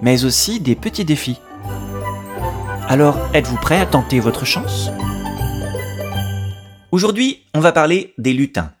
mais aussi des petits défis. Alors, êtes-vous prêt à tenter votre chance? Aujourd'hui, on va parler des lutins.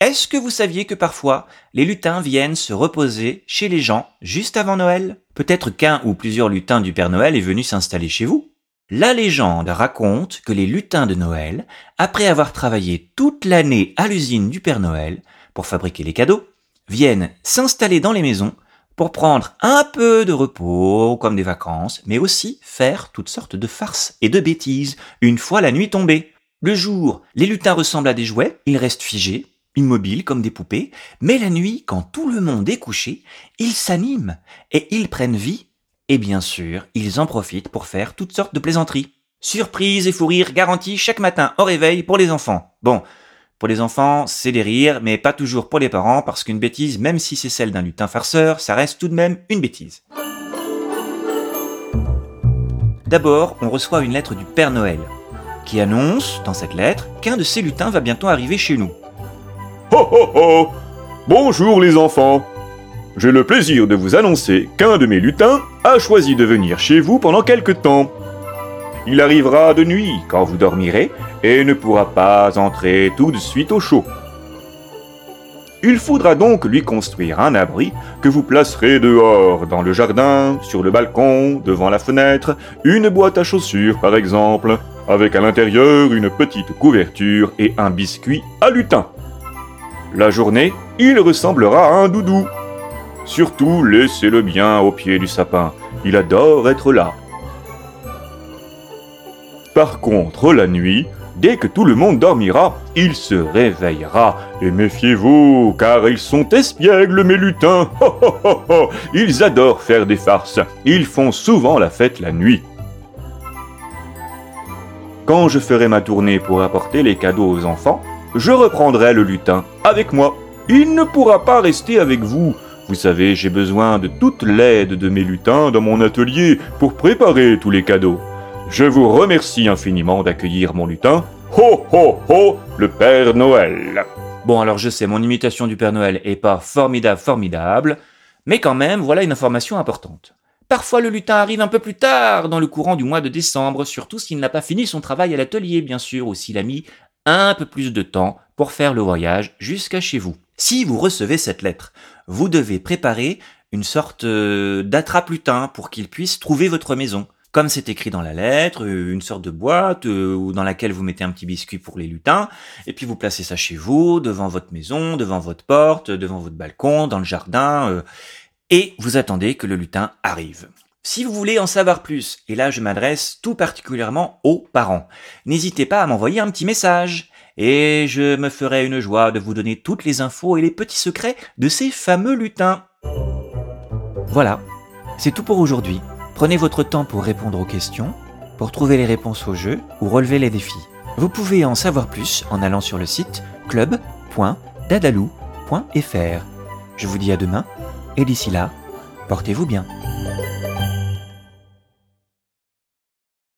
Est-ce que vous saviez que parfois, les lutins viennent se reposer chez les gens juste avant Noël? Peut-être qu'un ou plusieurs lutins du Père Noël est venu s'installer chez vous La légende raconte que les lutins de Noël, après avoir travaillé toute l'année à l'usine du Père Noël pour fabriquer les cadeaux, viennent s'installer dans les maisons pour prendre un peu de repos, comme des vacances, mais aussi faire toutes sortes de farces et de bêtises une fois la nuit tombée. Le jour, les lutins ressemblent à des jouets, ils restent figés, immobiles comme des poupées, mais la nuit, quand tout le monde est couché, ils s'animent et ils prennent vie, et bien sûr, ils en profitent pour faire toutes sortes de plaisanteries. Surprise et fou rire garantis chaque matin au réveil pour les enfants. Bon, pour les enfants, c'est des rires, mais pas toujours pour les parents, parce qu'une bêtise, même si c'est celle d'un lutin farceur, ça reste tout de même une bêtise. D'abord, on reçoit une lettre du Père Noël, qui annonce, dans cette lettre, qu'un de ces lutins va bientôt arriver chez nous. Ho ho ho Bonjour les enfants J'ai le plaisir de vous annoncer qu'un de mes lutins a choisi de venir chez vous pendant quelque temps. Il arrivera de nuit quand vous dormirez et ne pourra pas entrer tout de suite au chaud. Il faudra donc lui construire un abri que vous placerez dehors, dans le jardin, sur le balcon, devant la fenêtre, une boîte à chaussures par exemple, avec à l'intérieur une petite couverture et un biscuit à lutin. La journée, il ressemblera à un doudou. Surtout, laissez-le bien au pied du sapin, il adore être là. Par contre, la nuit, dès que tout le monde dormira, il se réveillera. Et méfiez-vous, car ils sont espiègles, mes lutins. ils adorent faire des farces. Ils font souvent la fête la nuit. Quand je ferai ma tournée pour apporter les cadeaux aux enfants, je reprendrai le lutin avec moi. Il ne pourra pas rester avec vous. Vous savez, j'ai besoin de toute l'aide de mes lutins dans mon atelier pour préparer tous les cadeaux. Je vous remercie infiniment d'accueillir mon lutin. Ho ho ho, le Père Noël. Bon alors je sais, mon imitation du Père Noël est pas formidable, formidable, mais quand même, voilà une information importante. Parfois le lutin arrive un peu plus tard dans le courant du mois de décembre, surtout s'il n'a pas fini son travail à l'atelier, bien sûr, ou s'il a mis un peu plus de temps pour faire le voyage jusqu'à chez vous. Si vous recevez cette lettre, vous devez préparer une sorte euh, d'attrape-lutin pour qu'il puisse trouver votre maison comme c'est écrit dans la lettre, euh, une sorte de boîte euh, dans laquelle vous mettez un petit biscuit pour les lutins, et puis vous placez ça chez vous, devant votre maison, devant votre porte, devant votre balcon, dans le jardin, euh, et vous attendez que le lutin arrive. Si vous voulez en savoir plus, et là je m'adresse tout particulièrement aux parents, n'hésitez pas à m'envoyer un petit message, et je me ferai une joie de vous donner toutes les infos et les petits secrets de ces fameux lutins. Voilà, c'est tout pour aujourd'hui. Prenez votre temps pour répondre aux questions, pour trouver les réponses au jeu ou relever les défis. Vous pouvez en savoir plus en allant sur le site club.dadalou.fr. Je vous dis à demain et d'ici là, portez-vous bien.